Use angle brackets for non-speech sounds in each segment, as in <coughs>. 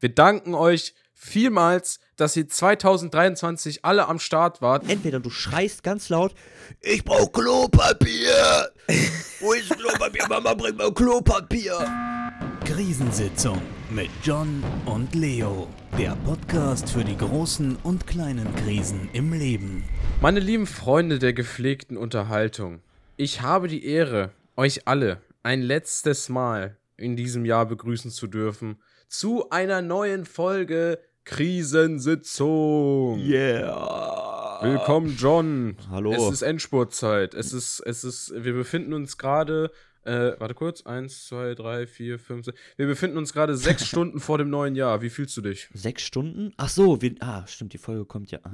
Wir danken euch vielmals, dass ihr 2023 alle am Start wart. Entweder du schreist ganz laut, ich brauch Klopapier. <laughs> Wo ist Klopapier? Mama, bring mal Klopapier. Krisensitzung mit John und Leo. Der Podcast für die großen und kleinen Krisen im Leben. Meine lieben Freunde der gepflegten Unterhaltung, ich habe die Ehre, euch alle ein letztes Mal in diesem Jahr begrüßen zu dürfen zu einer neuen Folge Krisensitzung. Yeah. Willkommen, John. Hallo. Es ist Endspurtzeit. Es ist, es ist, wir befinden uns gerade, äh, warte kurz, eins, zwei, drei, vier, fünf, sechs. Wir befinden uns gerade sechs <laughs> Stunden vor dem neuen Jahr. Wie fühlst du dich? Sechs Stunden? Ach so, wir, ah, stimmt, die Folge kommt ja. Ah.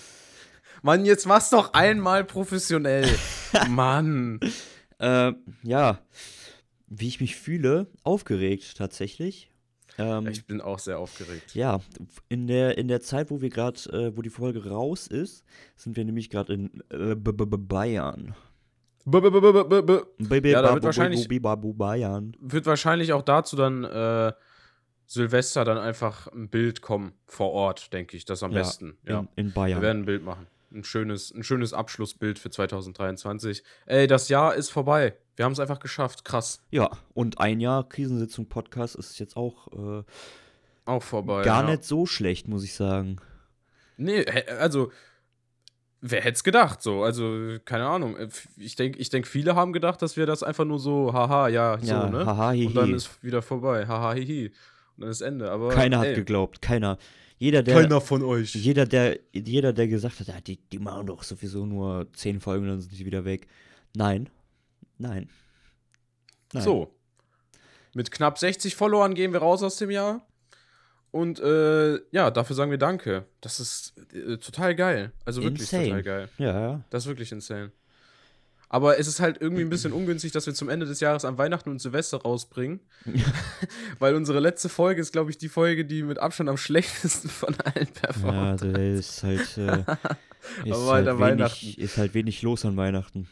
<laughs> Mann, jetzt mach's doch einmal professionell. <laughs> Mann. Äh, ja, wie ich mich fühle, aufgeregt tatsächlich. Ähm, Ich bin auch sehr aufgeregt. ja, in der, in der Zeit, wo wir gerade, äh, wo die Folge raus ist, sind wir nämlich gerade in äh, B -B -B Bayern. B -b -b -b -b -b. Baby, Ja, da wird wahrscheinlich- Bayern. Wird wahrscheinlich auch dazu dann äh, Silvester dann einfach ein Bild kommen vor Ort, denke ich. Das ist am Ja, besten. Ja. In, in Wir Bayern. werden ein Bild machen. Ein schönes, ein schönes Abschlussbild für 2023. Ey, das Jahr ist vorbei. Wir haben es einfach geschafft. Krass. Ja, und ein Jahr Krisensitzung Podcast ist jetzt auch äh, Auch vorbei. gar ja. nicht so schlecht, muss ich sagen. Nee, hä- also, wer hätte es gedacht so? Also, keine Ahnung. Äh, Ich denke, ich denk, viele haben gedacht, dass wir das einfach nur so, haha, ja, so, Ja, ne? haha, hihi. Und dann ist wieder vorbei. Haha, hihi. Und dann ist Ende. Aber, Keiner hat ey, geglaubt, keiner. Jeder, der, von euch. jeder, der, jeder, der gesagt hat, ja, die, die machen doch sowieso nur zehn Folgen, dann sind sie wieder weg. Nein, nein. Nein. So. Mit knapp 60 Followern gehen wir raus aus dem Jahr. Und äh, ja, dafür sagen wir Danke. Das ist äh, total geil. Also wirklich Insane. total geil. Ja, ja. Das ist wirklich insane. Aber es ist halt irgendwie ein bisschen ungünstig, dass wir zum Ende des Jahres an Weihnachten und Silvester rausbringen. <laughs> Weil unsere letzte Folge ist, glaube ich, die Folge, die mit Abstand am schlechtesten von allen Ja, performt. da ist halt, äh, <laughs> ist, Aber halt halt wenig, Weihnachten. ist halt wenig los an Weihnachten.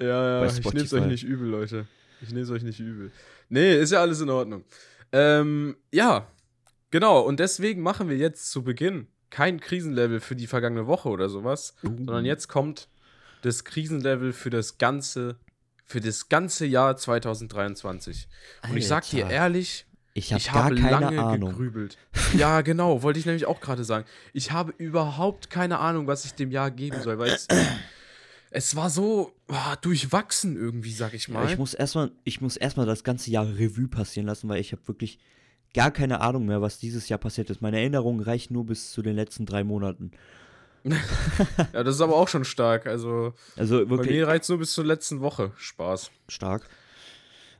Ja, ja, ich nehme es Spotify. euch nicht übel, Leute. Ich nehme es euch nicht übel. Nee, ist ja alles in Ordnung. Ähm, ja, genau. Und deswegen machen wir jetzt zu Beginn kein Krisenlevel für die vergangene Woche oder sowas, sondern jetzt kommt das Krisenlevel für das ganze, für das ganze Jahr 2023. Und ich sag dir Alter, ehrlich, ich habe ich habe keine lange Ahnung. gegrübelt. Ja, genau, wollte ich nämlich auch gerade sagen. Ich habe überhaupt keine Ahnung, was ich dem Jahr geben soll, weil es, es war so ah, durchwachsen irgendwie, sag ich Ja, mal. ich muss erstmal, ich muss erstmal das ganze Jahr Revue passieren lassen, weil ich habe wirklich gar keine Ahnung mehr, was dieses Jahr passiert ist. Meine Erinnerungen reichen nur bis zu den letzten drei Monaten. <laughs> ja, das ist aber auch schon stark. Also, Also bei wirklich mir reizt nur bis zur letzten Woche. Spaß. stark.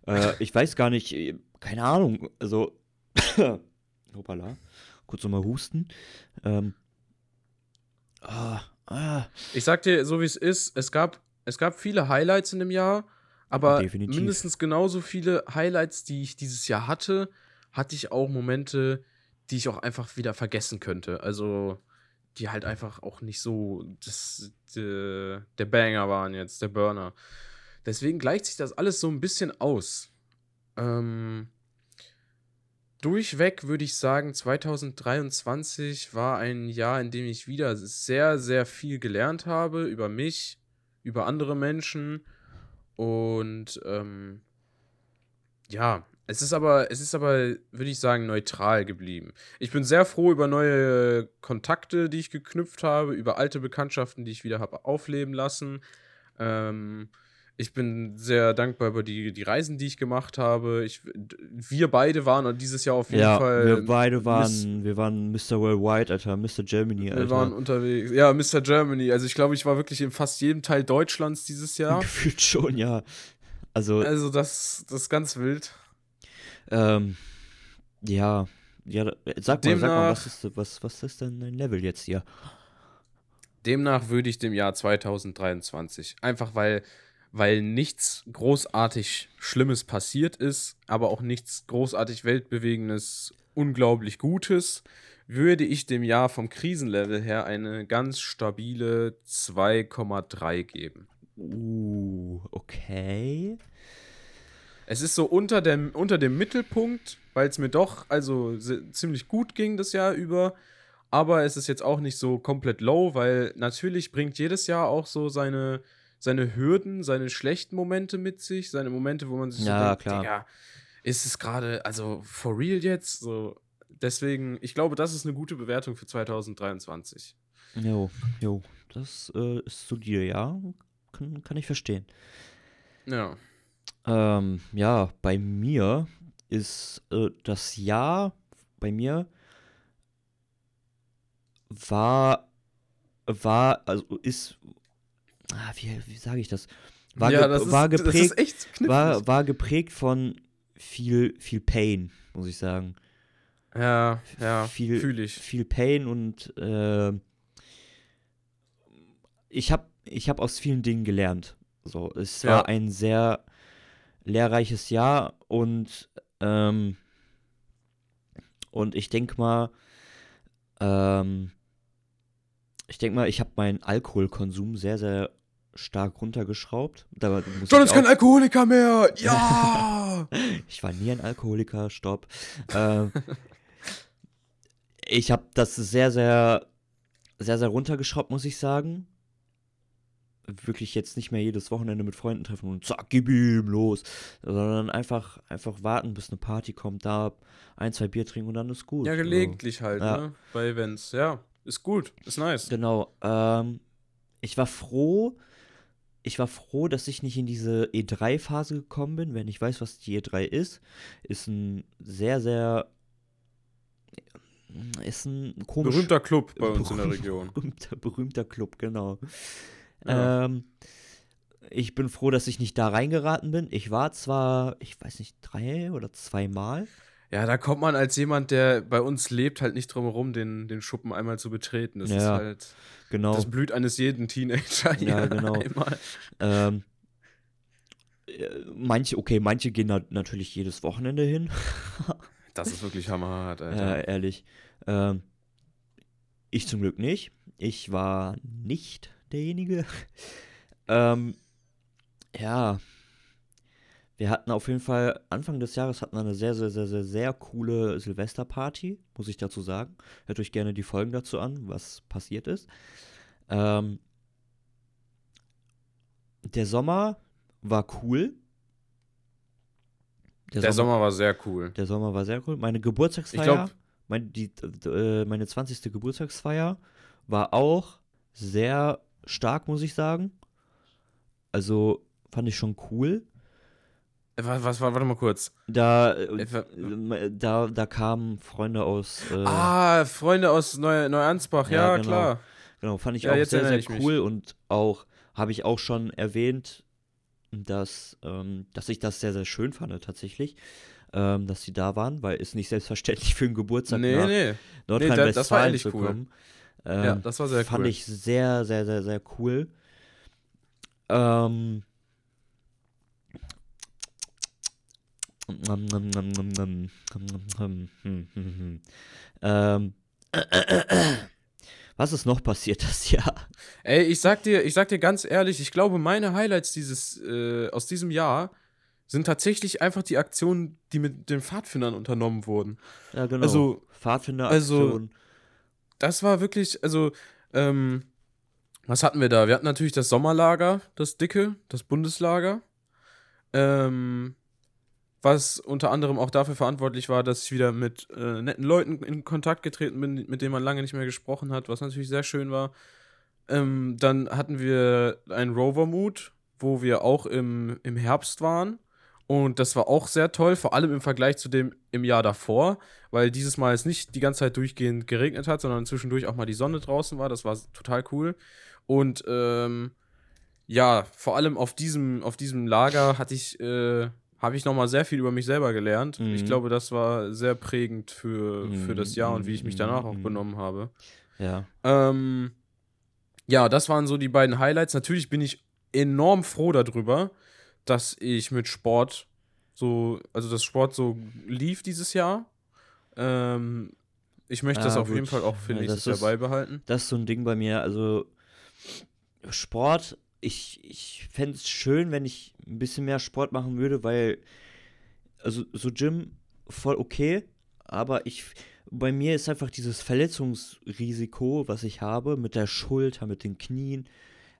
Äh, ich weiß gar nicht, äh, keine Ahnung. Also, <coughs> hoppala, kurz nochmal husten. Ähm, ah, ah, Ich sag dir, so wie es ist, es gab, es gab viele Highlights in dem Jahr, aber Definitiv. mindestens genauso viele Highlights, die ich dieses Jahr hatte, hatte ich auch Momente, die ich auch einfach wieder vergessen könnte. Also, die halt einfach auch nicht so das, de, der Banger waren jetzt, der Burner. Deswegen gleicht sich das alles so ein bisschen aus. Ähm, durchweg würde ich sagen, 2023 war ein Jahr, in dem ich wieder sehr, sehr viel gelernt habe über mich, über andere Menschen und ähm, ja, es ist aber, es ist aber, würde ich sagen, neutral geblieben. Ich bin sehr froh über neue Kontakte, die ich geknüpft habe, über alte Bekanntschaften, die ich wieder habe aufleben lassen. Ähm, ich bin sehr dankbar über die, die Reisen, die ich gemacht habe. Ich, wir beide waren dieses Jahr auf jeden ja, Fall. wir beide Miss- waren, wir waren Mr. Worldwide, Alter, Mr. Germany, Alter. Wir waren unterwegs. Ja, Mr. Germany. Also ich glaube, ich war wirklich in fast jedem Teil Deutschlands dieses Jahr. <laughs> Gefühlt schon, ja. Also, Also das, das ist ganz wild. ähm, ja, ja, sag mal, sag mal, was ist, was, was ist denn dein Level jetzt hier? Demnach würde ich dem Jahr 2023. Einfach weil, weil nichts großartig Schlimmes passiert ist, aber auch nichts großartig Weltbewegendes, unglaublich Gutes, würde ich dem Jahr vom Krisenlevel her eine ganz stabile 2,3 geben. Uh, okay. Es ist so unter dem, unter dem Mittelpunkt weil es mir doch also ziemlich gut ging das Jahr über. Aber es ist jetzt auch nicht so komplett low, weil natürlich bringt jedes Jahr auch so seine, seine Hürden, seine schlechten Momente mit sich, seine Momente, wo man sich Ja, so denkt, klar. Digga, ist es gerade, also for real jetzt? So, deswegen, ich glaube, das ist eine gute Bewertung für 2023. Jo, jo, das äh, ist solide, ja. Kann, kann ich verstehen. Ja. Ähm, ja, bei mir ist äh, das Jahr, bei mir war, war, also ist, ah, wie, wie sage ich das? War, ja, ge das ist, war das geprägt, knifflig. war, war geprägt von viel, viel Pain, muss ich sagen. ja, ja, viel, fühle ich. viel Pain und äh, ich habe ich hab aus vielen Dingen gelernt. So, es Ja. war ein sehr lehrreiches Jahr und ähm, und ich denke mal, ähm, ich denke mal, ich habe meinen Alkoholkonsum sehr, sehr stark runtergeschraubt. Da muss John ich ist kein Alkoholiker mehr! Ja! <laughs> ich war nie ein Alkoholiker, stopp. ähm, ich habe das sehr, sehr, sehr, sehr runtergeschraubt, muss ich sagen. Wirklich jetzt nicht mehr jedes Wochenende mit Freunden treffen und zack, gib ihm los. Sondern einfach, einfach warten, bis eine Party kommt, da ein, zwei Bier trinken und dann ist gut. ja, So. gelegentlich halt, Ja. ne? Bei Events. Ja, ist gut, ist nice. Genau. Ähm, ich war froh, ich war froh, dass ich nicht in diese E3-Phase gekommen bin. Wenn ich weiß, was die E3 ist, ist ein sehr, sehr ist ein komisch Berühmter Club bei uns in der <laughs> Region. berühmter, berühmter Club, genau. Ja. Ähm, ich bin froh, dass ich nicht da reingeraten bin. Ich war zwar, ich weiß nicht, drei oder zweimal. Ja, da kommt man als jemand, der bei uns lebt, halt nicht drum herum, den, den Schuppen einmal zu betreten. Das ist Ja, halt Genau. das Blut eines jeden Teenager. Ja, genau. Ähm, äh, manche, okay, manche gehen da natürlich jedes Wochenende hin. <laughs> Das ist wirklich hammerhart, Alter. Äh, ehrlich. Ähm, ich zum Glück nicht. Ich war nicht derjenige. <laughs> ähm, ja. Wir hatten auf jeden Fall, Anfang des Jahres hatten wir eine sehr, sehr, sehr, sehr, sehr coole Silvesterparty, muss ich dazu sagen. Hört euch gerne die Folgen dazu an, was passiert ist. Ähm, der Sommer war cool. Der Sommer war sehr cool. der Sommer war sehr cool. Meine Geburtstagsfeier, Ich glaube, mein, die, äh, meine 20. Geburtstagsfeier war auch sehr stark, muss ich sagen. Also fand ich schon cool. Was, was war, warte mal kurz. Da, äh, Äh, äh, da, da kamen Freunde aus. Äh, ah, Freunde aus Neu Neuansbach, ja, Ja, genau. klar. Genau, fand ich Ja, auch sehr, sehr cool und auch, habe ich auch schon erwähnt, dass, ähm, dass ich das sehr, sehr schön fand tatsächlich, ähm, dass sie da waren, weil es nicht selbstverständlich für einen Geburtstag Nee, nach nee. Nordrhein-Westfalen das war ehrlich zu cool. kommen. Ähm, Ja, das war sehr fand cool. ich sehr, sehr, sehr, sehr cool. Ähm. Ähm. Was ist noch passiert das Jahr? Ey, ich sag dir, ich sag dir ganz ehrlich, ich glaube, meine Highlights dieses, äh, aus diesem Jahr sind tatsächlich einfach die Aktionen, die mit den Pfadfindern unternommen wurden. Ja, genau. Also, Pfadfinderaktion. das war wirklich, also, ähm, was hatten wir da? Wir hatten natürlich das Sommerlager, das dicke, das Bundeslager, ähm, was unter anderem auch dafür verantwortlich war, dass ich wieder mit äh, netten Leuten in Kontakt getreten bin, mit denen man lange nicht mehr gesprochen hat, was natürlich sehr schön war. Ähm, dann hatten wir einen Rover-Mood, wo wir auch im, im Herbst waren. Und das war auch sehr toll, vor allem im Vergleich zu dem im Jahr davor, weil dieses Mal es nicht die ganze Zeit durchgehend geregnet hat, sondern zwischendurch auch mal die Sonne draußen war. Das war total cool. Und ähm, ja, vor allem auf diesem, auf diesem Lager hatte ich, äh, habe ich nochmal sehr viel über mich selber gelernt. Mhm. Ich glaube, das war sehr prägend für, für das Jahr und wie ich mich danach auch Mhm. benommen habe. Ja. Ähm, ja, das waren so die beiden Highlights. Natürlich bin ich enorm froh darüber, dass ich mit Sport so, also das Sport so lief dieses Jahr. Ähm, ich möchte das Ah, auf jeden gut. Fall auch für Ja, nächstes das Jahr beibehalten. Das ist so ein Ding bei mir. Also, Sport, ich, ich fände es schön, wenn ich ein bisschen mehr Sport machen würde, weil, also, so Gym voll okay, aber ich, bei mir ist einfach dieses Verletzungsrisiko, was ich habe, mit der Schulter, mit den Knien,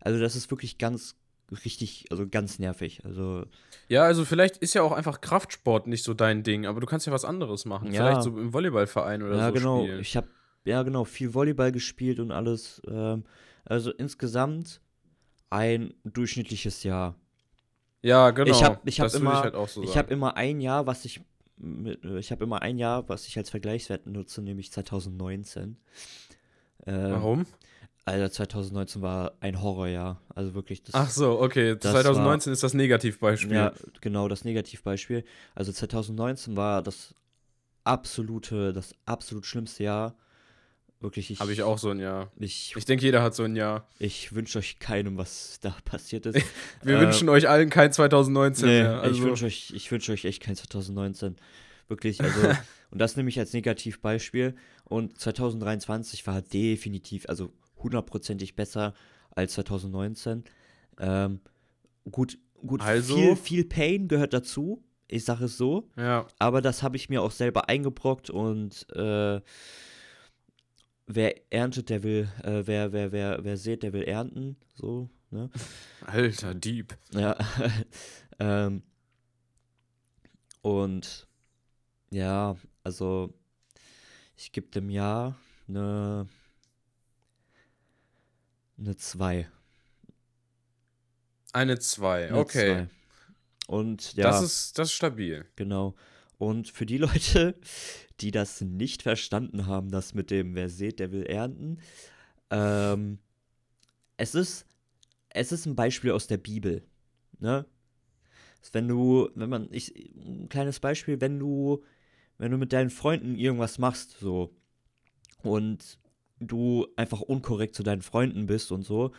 also das ist wirklich ganz, richtig, also ganz nervig. Also Ja, also vielleicht ist ja auch einfach Kraftsport nicht so dein Ding, aber du kannst ja was anderes machen. Ja. Vielleicht so im Volleyballverein oder ja, so genau. spielen. Ich habe ja genau viel Volleyball gespielt und alles. Ähm, also insgesamt ein durchschnittliches Jahr. ja, genau. Ich hab- ich hab immer- ich halt auch so Ich habe immer ein Jahr, was ich mit, ich habe immer ein Jahr, was ich als Vergleichswert nutze, nämlich 2019. Ähm, Warum? Alter, 2019 war ein Horrorjahr. Also wirklich das. Ach so, okay. das 2019 ist das Negativbeispiel. Ja, genau, das Negativbeispiel. Also 2019 war das absolute, das absolut schlimmste Jahr. Wirklich, ich, Habe ich auch so ein Jahr. Ich, Ich denke, jeder hat so ein Jahr. ich wünsche euch keinem, was da <laughs> passiert ist. <laughs> Wir Äh, wünschen euch allen kein 2019 nee, mehr. Also, ich wünsche euch, ich wünsche euch echt kein 2019. Wirklich, also, <laughs> und das nehme ich als Negativbeispiel. Und 2023 war definitiv, also hundertprozentig besser als 2019. Ähm, gut, gut, Also? viel, viel Pain gehört dazu. Ich sage es so. ja. Aber das habe ich mir auch selber eingebrockt und äh, wer erntet, der will, äh, wer, wer, wer, wer sät, der will ernten. So, ne? Alter Dieb. Ja. <laughs> ähm, und ja, also ich gebe dem Jahr eine eine 2. Eine 2. Eine Okay. zwei. Und ja, Das, ist, das ist stabil. genau. Und für die <laughs> Leute, die das nicht verstanden haben, das mit dem wer sät, der will ernten, ähm, es ist es ist ein Beispiel aus der Bibel, ne? Wenn du, wenn man, ich, ein kleines Beispiel, wenn du, wenn du mit deinen Freunden irgendwas machst, so, und du einfach unkorrekt zu deinen Freunden bist und so,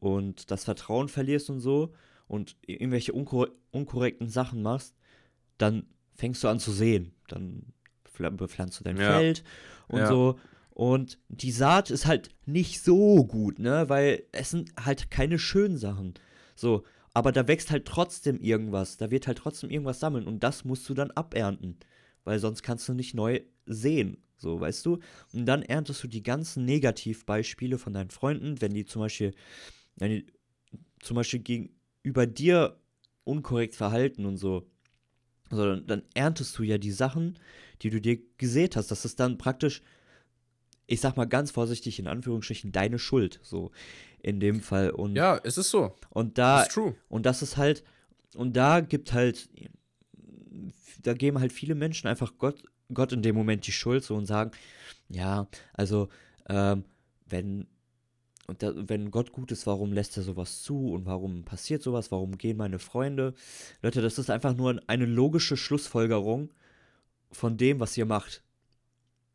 und das Vertrauen verlierst und so, und irgendwelche unkor unkorrekten Sachen machst, dann fängst du an zu sehen. Dann pfl- bepflanzt du dein Ja. Feld und Ja. so. Und die Saat ist halt nicht so gut, ne? Weil es sind halt keine schönen Sachen. So, aber da wächst halt trotzdem irgendwas. Da wird halt trotzdem irgendwas sammeln und das musst du dann abernten. Weil sonst kannst du nicht neu sehen. So, weißt du? Und dann erntest du die ganzen Negativbeispiele von deinen Freunden, wenn die zum Beispiel, wenn die zum Beispiel gegenüber dir unkorrekt verhalten und so. Also dann, erntest du ja die Sachen, die du dir gesät hast. Das ist dann praktisch, ich sag mal ganz vorsichtig in Anführungsstrichen, deine Schuld. So in dem Fall. Und, Ja, es ist so. und da ist true. und das ist halt, und da gibt halt, da geben halt viele Menschen einfach Gott, Gott in dem Moment die Schuld so und sagen, ja, also, ähm, wenn, und da, wenn Gott gut ist, warum lässt er sowas zu und warum passiert sowas, warum gehen meine Freunde? Leute, das ist einfach nur eine logische Schlussfolgerung von dem, was ihr macht.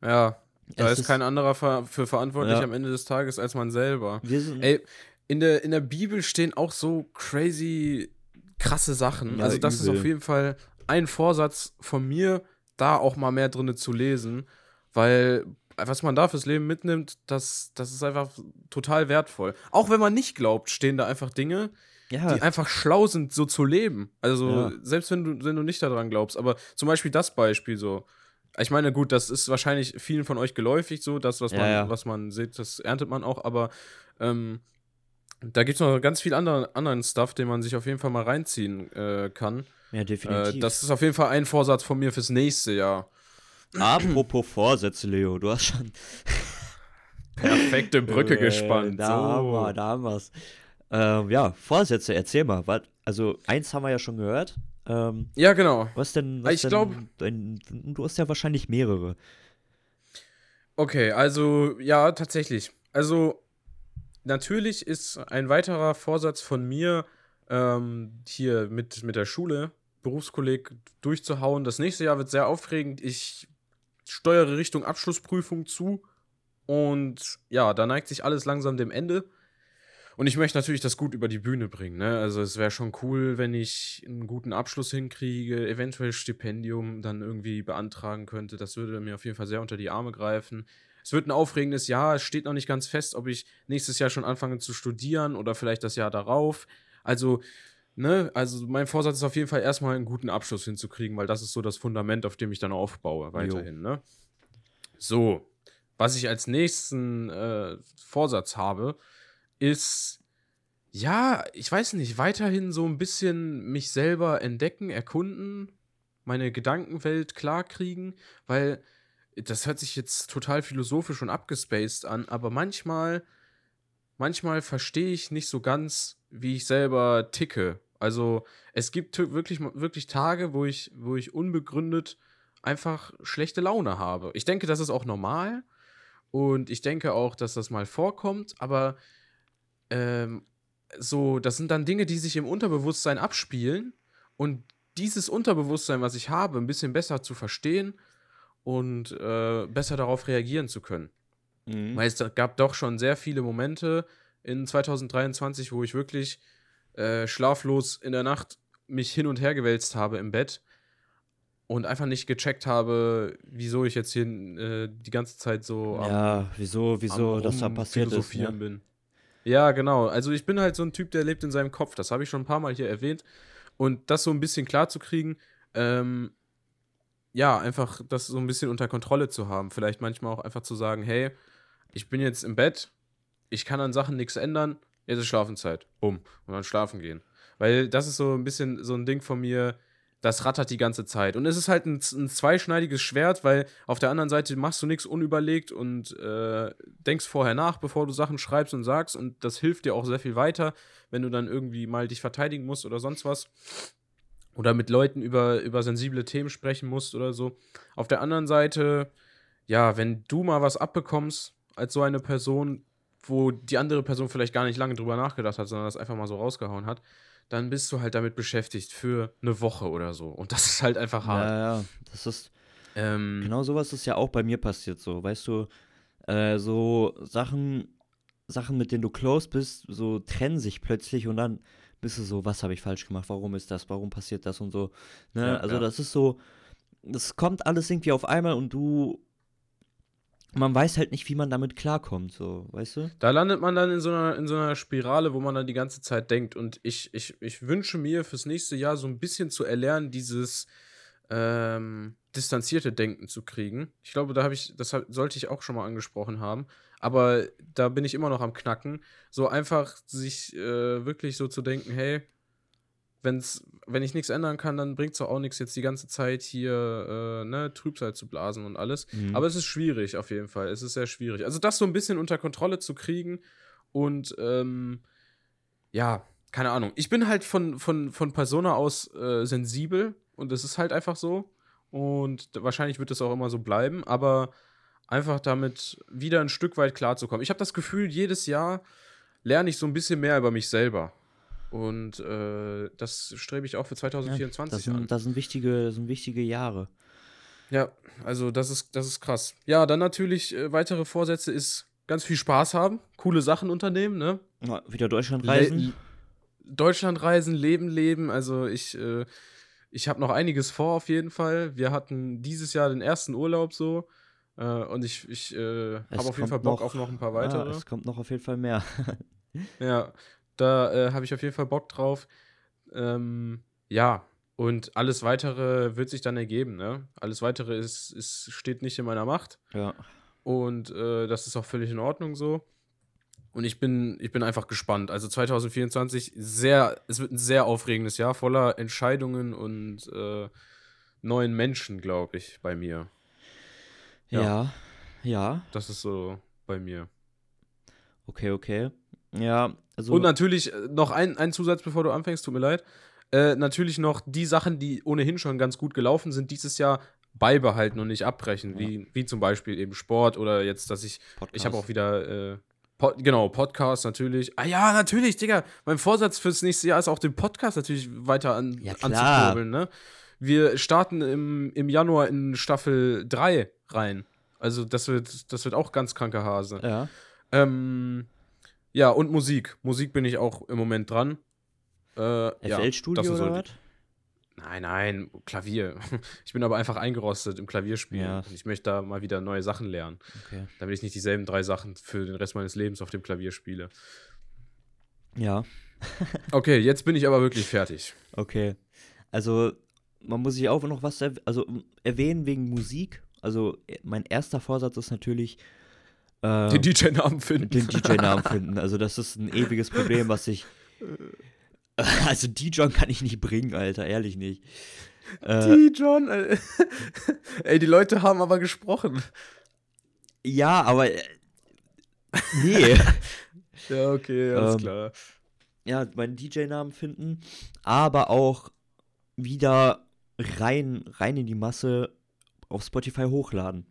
Ja. Da Es ist kein anderer ver für verantwortlich Ja. am Ende des Tages als man selber. Wir sind, Ey, in der, in der Bibel stehen auch so crazy krasse Sachen. Ja, also, das ist übel. auf jeden Fall ein Vorsatz von mir, da auch mal mehr drin zu lesen, weil was man da fürs Leben mitnimmt, das, das ist einfach total wertvoll. Auch wenn man nicht glaubt, stehen da einfach Dinge, ja, die einfach schlau sind, so zu leben. Also, Ja. selbst wenn du, wenn du nicht daran glaubst. Aber zum Beispiel das Beispiel so. Ich meine, gut, das ist wahrscheinlich vielen von euch geläufig so, das, was Ja, man, was man sieht, das erntet man auch, aber ähm, da gibt es noch ganz viel anderen, anderen Stuff, den man sich auf jeden Fall mal reinziehen äh, kann. ja, Äh, definitiv. das ist auf jeden Fall ein Vorsatz von mir fürs nächste Jahr. Apropos Vorsätze, Leo, du hast schon <laughs> Perfekte Brücke Äh, gespannt. Da so. haben wir, da haben wir's. Ähm, ja, Vorsätze, erzähl mal. Was, also, eins haben wir ja schon gehört. Ähm, Ja, genau. was denn? Was Ich denn glaub- dein, du hast ja wahrscheinlich mehrere. Okay, also ja, tatsächlich. Also natürlich ist ein weiterer Vorsatz von mir, ähm, hier mit, mit der Schule, Berufskolleg durchzuhauen. Das nächste Jahr wird sehr aufregend. Ich steuere Richtung Abschlussprüfung zu. Und ja, da neigt sich alles langsam dem Ende. Und ich möchte natürlich das gut über die Bühne bringen. Ne? Also es wäre schon cool, wenn ich einen guten Abschluss hinkriege, eventuell Stipendium dann irgendwie beantragen könnte. Das würde mir auf jeden Fall sehr unter die Arme greifen. Es wird ein aufregendes Jahr. Es steht noch nicht ganz fest, ob ich nächstes Jahr schon anfange zu studieren oder vielleicht das Jahr darauf. Also ne, also mein Vorsatz ist auf jeden Fall erstmal einen guten Abschluss hinzukriegen, weil das ist so das Fundament, auf dem ich dann aufbaue, weiterhin, ne? So, was ich als nächsten äh, Vorsatz habe, ist, ja, ich weiß nicht, weiterhin so ein bisschen mich selber entdecken, erkunden, meine Gedankenwelt klarkriegen, weil das hört sich jetzt total philosophisch und abgespaced an, aber manchmal, manchmal verstehe ich nicht so ganz, wie ich selber ticke. Also es gibt wirklich, wirklich Tage, wo ich, wo ich unbegründet einfach schlechte Laune habe. Ich denke, das ist auch normal und ich denke auch, dass das mal vorkommt, aber ähm, so, das sind dann Dinge, die sich im Unterbewusstsein abspielen und dieses Unterbewusstsein, was ich habe, ein bisschen besser zu verstehen und äh, besser darauf reagieren zu können. Mhm. Weil es gab doch schon sehr viele Momente in 2023, wo ich wirklich äh, schlaflos in der Nacht mich hin und her gewälzt habe im Bett und einfach nicht gecheckt habe, wieso ich jetzt hier äh, die ganze Zeit so am, ja, wieso, wieso das da passiert ist. Ne? Bin. Ja, genau. Also ich bin halt so ein Typ, der lebt in seinem Kopf. Das habe ich schon ein paar Mal hier erwähnt. Und das so ein bisschen klar zu kriegen, ähm, ja, einfach das so ein bisschen unter Kontrolle zu haben. Vielleicht manchmal auch einfach zu sagen, hey, ich bin jetzt im Bett, ich kann an Sachen nichts ändern, jetzt ist Schlafenszeit. Bumm. Und dann schlafen gehen. Weil das ist so ein bisschen so ein Ding von mir, das rattert die ganze Zeit. Und es ist halt ein, ein zweischneidiges Schwert, weil auf der anderen Seite machst du nichts unüberlegt und äh, denkst vorher nach, bevor du Sachen schreibst und sagst. Und das hilft dir auch sehr viel weiter, wenn du dann irgendwie mal dich verteidigen musst oder sonst was. Oder mit Leuten über, über sensible Themen sprechen musst oder so. Auf der anderen Seite, ja, wenn du mal was abbekommst als so eine Person, wo die andere Person vielleicht gar nicht lange drüber nachgedacht hat, sondern das einfach mal so rausgehauen hat, dann bist du halt damit beschäftigt für eine Woche oder so. Und das ist halt einfach hart. Ja, ja, das ist. Ähm, genau sowas ist ja auch bei mir passiert so. Weißt du, äh, so Sachen, Sachen, mit denen du close bist, so trennen sich plötzlich und dann bist du so, was habe ich falsch gemacht, warum ist das, warum passiert das und so. Ne? Ja, also ja. das ist so, das kommt alles irgendwie auf einmal und du man weiß halt nicht, wie man damit klarkommt, so, weißt du? Da landet man dann in so einer, in so einer Spirale, wo man dann die ganze Zeit denkt. Und ich, ich, ich wünsche mir fürs nächste Jahr so ein bisschen zu erlernen, dieses ähm, distanzierte Denken zu kriegen. Ich glaube, da habe ich, das sollte ich auch schon mal angesprochen haben. Aber da bin ich immer noch am Knacken. So einfach sich äh, wirklich so zu denken, hey, wenn's, wenn ich nichts ändern kann, dann bringt es auch nichts, jetzt die ganze Zeit hier äh, ne, Trübsal zu blasen und alles. Mhm. Aber es ist schwierig auf jeden Fall. Es ist sehr schwierig. Also das so ein bisschen unter Kontrolle zu kriegen und ähm, ja, keine Ahnung. Ich bin halt von, von, von Persona aus äh, sensibel und das ist halt einfach so. Und wahrscheinlich wird es auch immer so bleiben, aber einfach damit wieder ein Stück weit klarzukommen. Ich habe das Gefühl, jedes Jahr lerne ich so ein bisschen mehr über mich selber. Und äh, das strebe ich auch für 2024 ja, das sind, an. Das sind wichtige, das sind wichtige Jahre. Ja, also das ist, das ist krass. Ja, dann natürlich äh, weitere Vorsätze ist ganz viel Spaß haben, coole Sachen unternehmen, ne? Ja, wieder Deutschland reisen. Le Deutschland reisen, Leben leben. Also ich, äh, ich habe noch einiges vor auf jeden Fall. Wir hatten dieses Jahr den ersten Urlaub so. Äh, und ich, ich äh, habe auf jeden Fall Bock noch, auf noch ein paar weitere. Ja, es kommt noch auf jeden Fall mehr. <laughs> ja, da äh, habe ich auf jeden Fall Bock drauf. Ähm, ja, und alles weitere wird sich dann ergeben, ne? Alles weitere ist, ist, steht nicht in meiner Macht. Ja. Und äh, das ist auch völlig in Ordnung so. Und ich bin, ich bin einfach gespannt. Also 2024, sehr, es wird ein sehr aufregendes Jahr voller Entscheidungen und äh, neuen Menschen, glaube ich, bei mir. Ja. ja. Ja. Das ist so bei mir. Okay, okay. Ja, also. Und natürlich äh, noch ein, ein Zusatz, bevor du anfängst, tut mir leid. Äh, natürlich noch die Sachen, die ohnehin schon ganz gut gelaufen sind, dieses Jahr beibehalten und nicht abbrechen, ja. wie, wie zum Beispiel eben Sport oder jetzt, dass ich, Podcast. ich habe auch wieder, äh, Pod, genau, Podcast natürlich. Ah ja, natürlich, Digga, mein Vorsatz fürs nächste Jahr ist auch den Podcast natürlich weiter an, ja, anzukurbeln, ne? Wir starten im, im Januar in Staffel 3 rein. Also das wird, das wird auch ganz kranke Hase. Ja. Ähm, ja, und Musik. Musik bin ich auch im Moment dran. Äh, FL-Studio ja, oder was? Nein, nein, Klavier. <laughs> Ich bin aber einfach eingerostet im Klavierspielen. Ja. Ich möchte da mal wieder neue Sachen lernen. Okay. Damit ich nicht dieselben drei Sachen für den Rest meines Lebens auf dem Klavier spiele. Ja. <laughs> Okay, jetzt bin ich aber wirklich fertig. Okay. Also, man muss sich auch noch was erw also, erwähnen wegen Musik. Also, äh, mein erster Vorsatz ist natürlich, äh, Den DJ-Namen finden. den DJ-Namen <laughs> finden. Also, das ist ein ewiges Problem, was ich. <laughs> Also, DJ kann ich nicht bringen, Alter, ehrlich nicht. Äh, Die John. äh, <laughs> Ey, die Leute haben aber gesprochen. ja, aber. äh, Nee. Ja, okay, alles Ähm, klar. ja, meinen DJ-Namen finden, aber auch wieder rein, rein in die Masse auf Spotify hochladen.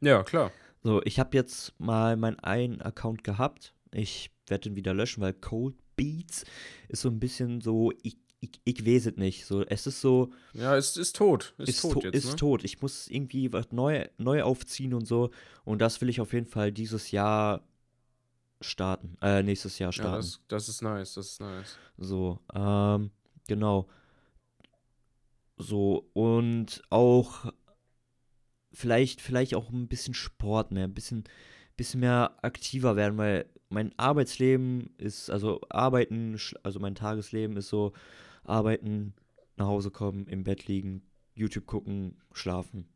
Ja, klar. So, ich habe jetzt mal meinen einen Account gehabt. Ich werde den wieder löschen, weil Cold Beats ist so ein bisschen so, ich, ich, ich weiß es nicht. So, es ist so, Ja, ist, ist tot. Ist, ist, tot to jetzt, ist ne? tot. Ich muss irgendwie was neu, neu aufziehen und so. Und das will ich auf jeden Fall dieses Jahr starten. Äh, nächstes Jahr Ja, starten. das, das ist nice, das ist nice. So, ähm, genau. So, und auch vielleicht, vielleicht auch ein bisschen Sport mehr, ein bisschen, bisschen mehr aktiver werden, weil mein Arbeitsleben ist, also Arbeiten, also mein Tagesleben ist so, arbeiten, nach Hause kommen, im Bett liegen, YouTube gucken, schlafen.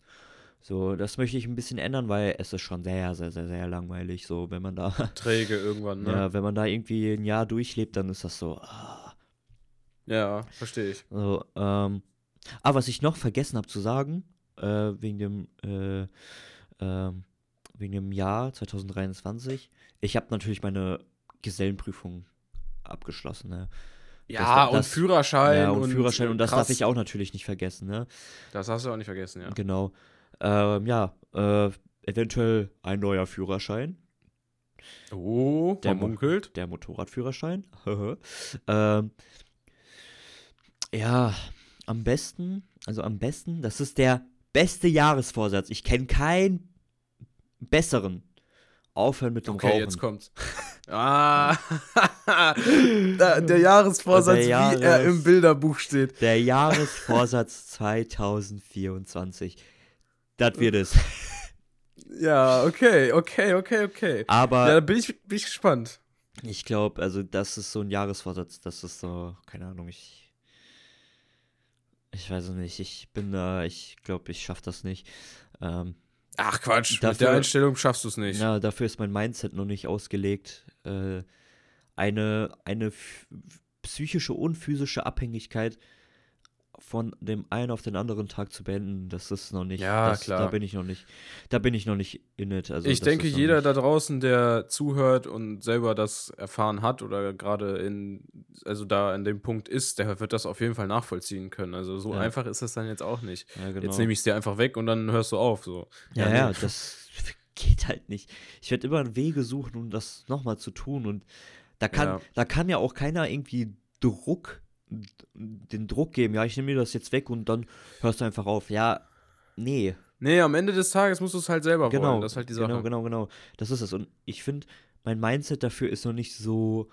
So, das möchte ich ein bisschen ändern, weil es ist schon sehr, sehr, sehr, sehr langweilig, so, wenn man da, <laughs> Träge irgendwann, ne? ja, wenn man da irgendwie ein Jahr durchlebt, dann ist das so, ah, Ja, verstehe ich. So, ähm, ah, was ich noch vergessen habe zu sagen, äh, wegen dem, äh, ähm, wegen dem Jahr 2023, ich habe natürlich meine Gesellenprüfung abgeschlossen, ne? Ja, Das- und das- Führerschein. ja, und, Führerschein, und das krass. darf ich auch natürlich nicht vergessen, ne? Das hast du auch nicht vergessen, ja. Genau. Ähm, ja, äh, eventuell ein neuer Führerschein, Oh, Der der munkelt. der Motorradführerschein. <laughs> ähm, ja, am besten, also am besten, das ist der beste Jahresvorsatz. Ich kenne keinen besseren. Aufhören mit dem Okay, Rauchen. jetzt kommt's. <laughs> Ah, der Jahresvorsatz, Der wie er Jahres- im Bilderbuch steht. Der Jahresvorsatz <laughs> 2024. Das wird es. <laughs> Ja, okay, okay, okay, okay. Aber Ja, da bin ich, bin ich gespannt. ich glaube, also das ist so ein Jahresvorsatz. Das ist so, keine Ahnung, ich. Ich weiß es nicht. Ich bin da, ich glaube, ich schaffe das nicht. Ähm, Ach Quatsch, mit Dafür- der Einstellung schaffst du es nicht. Ja, dafür ist mein Mindset noch nicht ausgelegt. Äh, eine, eine psychische und physische Abhängigkeit von dem einen auf den anderen Tag zu beenden, das ist noch nicht. Ja, das, Da klar. bin ich noch nicht. Da bin ich noch nicht in it. Also ich denke, jeder nicht- da draußen, der zuhört und selber das erfahren hat oder gerade in, also da an dem Punkt ist, der wird das auf jeden Fall nachvollziehen können. Also so Ja. einfach ist das dann jetzt auch nicht. Ja, genau. Jetzt nehme ich es dir einfach weg und dann hörst du auf. So. Ja, nee. ja, das geht halt nicht. Ich werde immer Wege suchen, um das nochmal zu tun. Und da kann, Ja. da kann ja auch keiner irgendwie Druck, den Druck geben. Ja, ich nehme mir das jetzt weg und dann hörst du einfach auf. Ja, nee. Nee, am Ende des Tages musst du es halt selber Genau, wollen. Das ist halt die Sache. genau, genau, genau. Das ist es. Und ich finde, mein Mindset dafür ist noch nicht so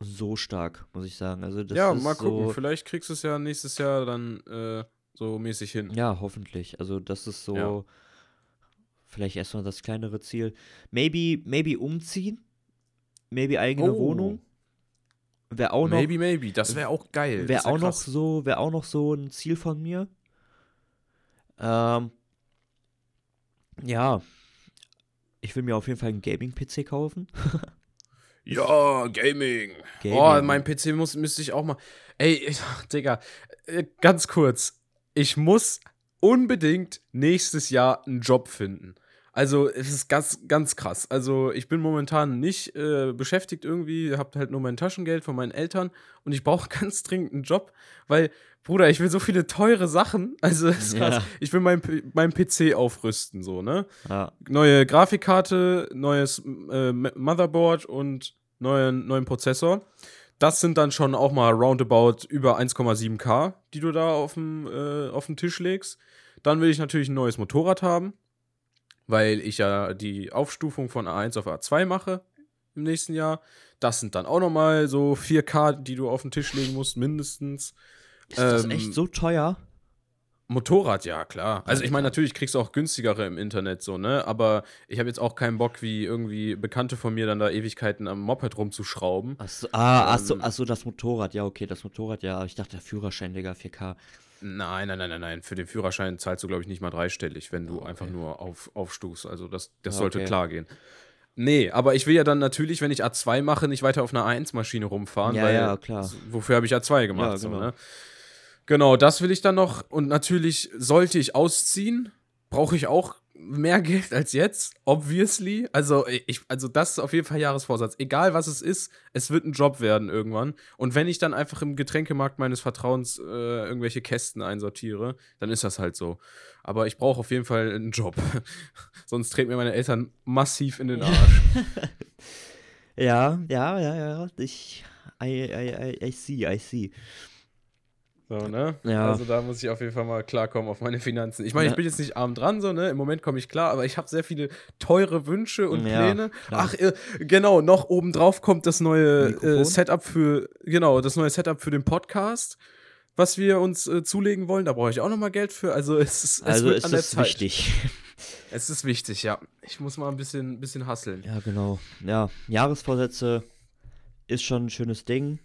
so stark, muss ich sagen. Also das ja, ist mal gucken. So, Vielleicht kriegst du es ja nächstes Jahr dann äh, so mäßig hin. ja, hoffentlich. Also das ist so Ja. vielleicht erstmal das kleinere Ziel. Maybe, maybe umziehen. Maybe eigene Oh. Wohnung. Wäre auch noch, maybe, maybe. Das wäre auch geil. Wäre wär auch noch so, wäre auch noch so ein Ziel von mir. Ähm, ja, ich will mir auf jeden Fall einen Gaming-PC kaufen. <laughs> Ja, Gaming. Gaming. Oh, mein PC muss, müsste ich auch mal. Ey, ich- Digga, äh, ganz kurz. Ich muss unbedingt nächstes Jahr einen Job finden. Also, es ist ganz, ganz krass. Also, ich bin momentan nicht äh, beschäftigt irgendwie, hab halt nur mein Taschengeld von meinen Eltern und ich brauche <laughs> ganz dringend einen Job, weil, Bruder, ich will so viele teure Sachen. <laughs> Also, das ist krass. Ja. Ich will meinen meinen PC aufrüsten, so, ne? Ja, neue Grafikkarte, neues äh, Motherboard und neuen, neuen Prozessor. Das sind dann schon auch mal roundabout über 1,7K, die du da auf dem äh, auf den Tisch legst. Dann will ich natürlich ein neues Motorrad haben, weil ich ja die Aufstufung von A1 auf A2 mache im nächsten Jahr. Das sind dann auch noch mal so 4K, die du auf den Tisch legen musst, mindestens. ist das Ähm, echt so teuer? Motorrad, ja, klar. Also ich meine, natürlich kriegst du auch günstigere im Internet so, ne? Aber ich habe jetzt auch keinen Bock, wie irgendwie Bekannte von mir dann da Ewigkeiten am Moped rumzuschrauben. Ach so, ah, Ähm. ach so, das Motorrad, ja, okay, das Motorrad, ja. Ich dachte, der Führerschein, Digga, 4K. Nein, nein, nein, nein, nein. Für den Führerschein zahlst du, glaube ich, nicht mal dreistellig, wenn du Ah, einfach okay. nur auf, aufstufst. Also das, das Ah, sollte okay. klar gehen. Nee, aber ich will ja dann natürlich, wenn ich A2 mache, nicht weiter auf einer A1-Maschine rumfahren, Ja, weil ja, klar. wofür habe ich A2 gemacht? Ja, so, genau. ne? genau, das will ich dann noch. Und natürlich sollte ich ausziehen, brauche ich auch mehr Geld als jetzt, obviously. Also, ich, also das ist auf jeden Fall Jahresvorsatz. Egal was es ist, es wird ein Job werden irgendwann. Und wenn ich dann einfach im Getränkemarkt meines Vertrauens äh, irgendwelche Kästen einsortiere, dann ist das halt so. Aber ich brauche auf jeden Fall einen Job. <laughs> Sonst treten mir meine Eltern massiv in den Arsch. <laughs> Ja, ja, ja, ja. Ich. I, I, I, I see, I see. So, ne? Ja. Also da muss ich auf jeden Fall mal klarkommen auf meine Finanzen. Ich meine, ich Ja. bin jetzt nicht arm dran, so, ne? Im Moment komme ich klar, aber ich habe sehr viele teure Wünsche und Ja, Pläne. klar. Ach, äh, genau, noch obendrauf kommt das neue äh, Setup für, genau, das neue Setup für den Podcast, was wir uns äh, zulegen wollen. Da brauche ich auch noch mal Geld für. Also es ist, es Also ist es Zeit. wichtig. <laughs> Es ist wichtig, ja. Ich muss mal ein bisschen, bisschen hasseln. Ja, genau. Ja, Jahresvorsätze ist schon ein schönes Ding.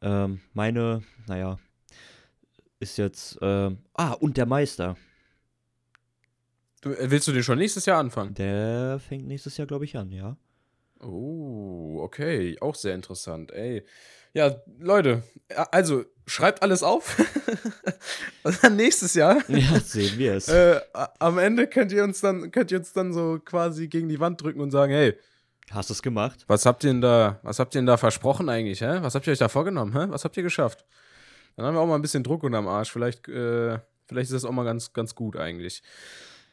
Ähm, meine, naja, ist jetzt, ähm, ah, und der Meister. Du, äh, willst du den schon nächstes Jahr anfangen? Der fängt nächstes Jahr, glaube ich, an, ja. Oh, okay. Auch sehr interessant, ey. Ja, Leute, also schreibt alles auf. <laughs> Und dann nächstes Jahr. <laughs> Ja, sehen wir es. Äh, am Ende könnt ihr uns dann, könnt ihr uns dann so quasi gegen die Wand drücken und sagen, hey, Hast du es gemacht? was habt ihr denn da, was habt ihr denn da versprochen eigentlich, hä? Was habt ihr euch da vorgenommen, hä? Was habt ihr geschafft? Dann haben wir auch mal ein bisschen Druck unterm Arsch. Vielleicht, äh, vielleicht ist das auch mal ganz, ganz gut eigentlich.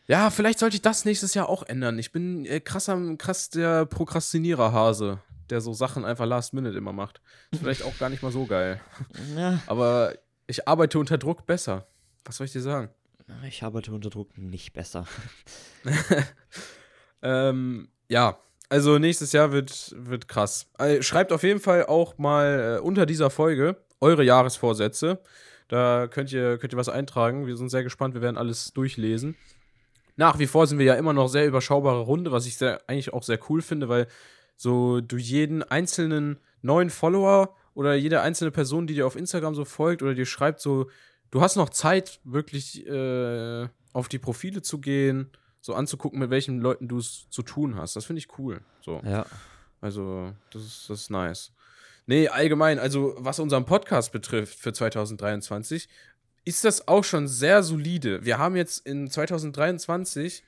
Ja, vielleicht sollte ich das nächstes Jahr auch ändern. Ich bin äh, krass am, krass der Prokrastinierer-Hase, der so Sachen einfach last minute immer macht. Ist vielleicht auch gar nicht mal so geil. <laughs> Ja, Aber ich arbeite unter Druck besser. Was soll ich dir sagen? ich arbeite unter Druck nicht besser. <laughs> Ähm, ja, also nächstes Jahr wird, wird krass. Äh, Schreibt auf jeden Fall auch mal äh, unter dieser Folge eure Jahresvorsätze. Da könnt ihr, könnt ihr was eintragen. Wir sind sehr gespannt. Wir werden alles durchlesen. Nach wie vor sind wir ja immer noch sehr überschaubare Runde, was ich sehr, eigentlich auch sehr cool finde, weil so du jeden einzelnen neuen Follower oder jede einzelne Person, die dir auf Instagram so folgt oder dir schreibt, so, du hast noch Zeit, wirklich äh, auf die Profile zu gehen, so anzugucken, mit welchen Leuten du es zu tun hast. Das finde ich cool. So. Ja. Also, das ist, das ist nice. Nee, allgemein, also was unseren Podcast betrifft für 2023, ist das auch schon sehr solide. Wir haben jetzt in 2023,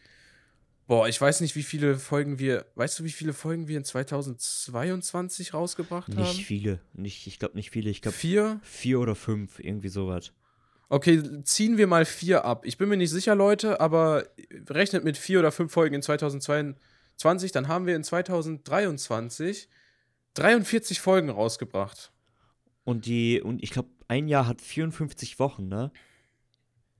boah, ich weiß nicht, wie viele Folgen wir, weißt du, wie viele Folgen wir in 2022 rausgebracht Nicht haben? viele. Nicht, ich glaube nicht viele. Ich glaube Vier? vier oder fünf, irgendwie sowas. Okay, ziehen wir mal vier ab. Ich bin mir nicht sicher, Leute, aber rechnet mit vier oder fünf Folgen in 2022, dann haben wir in 2023 43 Folgen rausgebracht. Und die, und ich glaube, ein Jahr hat 54 Wochen, ne?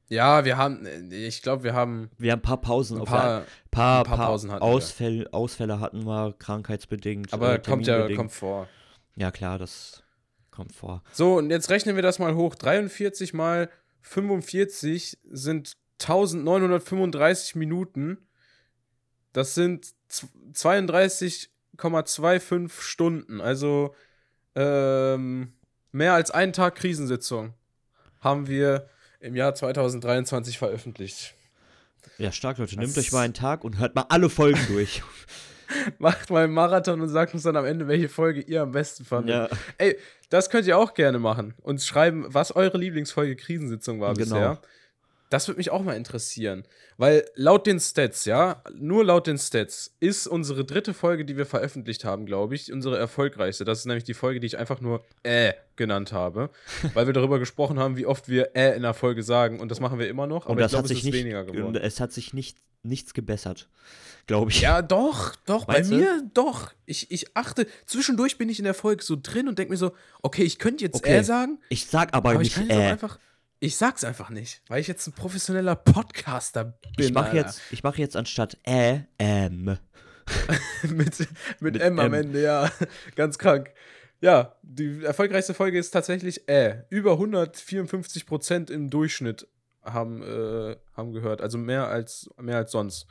Ja, wir haben, ich glaube, wir haben Wir haben ein paar Pausen ein auf paar, paar, ein paar Pausen hatten wir. Ausfälle, Ausfälle hatten wir, krankheitsbedingt. aber äh, kommt ja, kommt vor. Ja, klar, das kommt vor. So, und jetzt rechnen wir das mal hoch. 43 mal 45 sind 1935 Minuten. Das sind z- 32,25 Stunden. Also ähm, mehr als einen Tag Krisensitzung haben wir im Jahr 2023 veröffentlicht. Ja, stark, Leute. Nehmt Das- euch mal einen Tag und hört mal alle Folgen durch. <laughs> Macht mal einen Marathon und sagt uns dann am Ende, welche Folge ihr am besten fandet. ja, Ey, das könnt ihr auch gerne machen. Uns schreiben, was eure Lieblingsfolge Krisensitzung war Genau. bisher. Das würde mich auch mal interessieren. Weil laut den Stats, ja, nur laut den Stats, ist unsere dritte Folge, die wir veröffentlicht haben, glaube ich, unsere erfolgreichste. Das ist nämlich die Folge, die ich einfach nur äh genannt habe. <laughs> weil wir darüber gesprochen haben, wie oft wir äh in der Folge sagen. Und das machen wir immer noch. Aber und ich das glaube, hat es sich ist nicht, weniger geworden. es hat sich nicht, nichts gebessert, glaube ich. Ja, doch, doch, Meinst bei du? mir doch. Ich, ich achte, zwischendurch bin ich in der Folge so drin und denke mir so, okay, ich könnte jetzt Okay. äh sagen, Ich sag aber, aber ich nicht, kann jetzt auch äh. einfach, ich sag's einfach nicht, weil ich jetzt ein professioneller Podcaster bin. ich mache jetzt, ich mache jetzt anstatt äh, ähm. <laughs> mit, mit, Mit M am M. Ende, ja, ganz krank. Ja, die erfolgreichste Folge ist tatsächlich äh. Über 154 Prozent im Durchschnitt haben, äh, haben gehört. Also mehr als, mehr als sonst.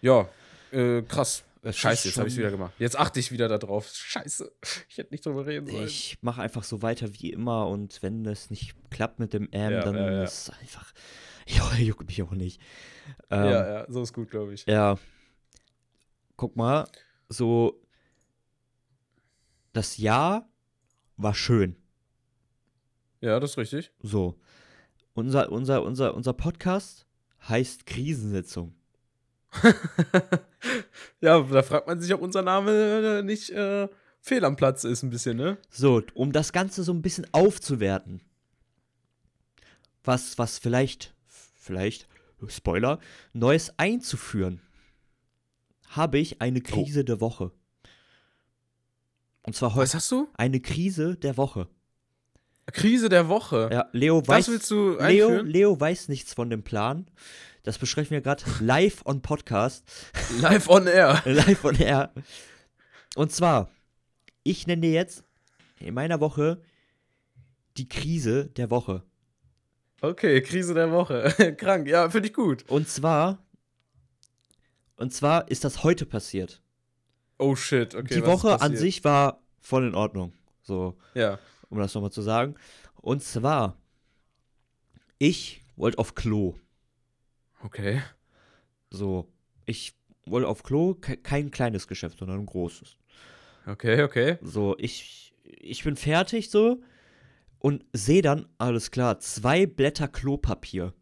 Ja, äh, krass. Es Scheiße, jetzt habe ich wieder gemacht. Jetzt achte ich wieder darauf. Scheiße. <laughs> Ich hätte nicht drüber reden sollen. Ich mache einfach so weiter wie immer und wenn es nicht klappt mit dem M, Ja, dann ja, ja. ist einfach. <laughs> Ja, juckt mich auch nicht. Ähm, ja, ja, so ist gut, glaube ich. Ja. Guck mal, so das Jahr war schön. Ja, das ist richtig. So. Unser, unser, unser, unser Podcast heißt Krisensitzung. <laughs> ja, da fragt man sich, ob unser Name äh, nicht äh, fehl am Platz ist, ein bisschen, ne? So, um das Ganze so ein bisschen aufzuwerten. Was, was vielleicht, vielleicht, Spoiler, Neues einzuführen, habe ich eine Krise der Woche. Und zwar Was heute hast du? eine Krise der Woche. Krise der Woche. Ja, Leo Das weiß, willst du Leo, einführen? Leo weiß nichts von dem Plan. Das besprechen wir gerade live on Podcast. <laughs> Live on air. live on air. Und zwar, ich nenne dir jetzt in meiner Woche die Krise der Woche. Okay, Krise der Woche. <laughs> Krank, ja, finde ich gut. Und zwar, und zwar ist das heute passiert. Oh shit, okay. die Woche an sich war voll in Ordnung. So, Ja. um das nochmal zu sagen. Und zwar, ich wollte auf Klo. Okay. So, ich wollte auf Klo, ke kein kleines Geschäft, sondern ein großes. Okay, okay. So, ich, ich bin fertig so und sehe dann, alles klar, zwei Blätter Klopapier.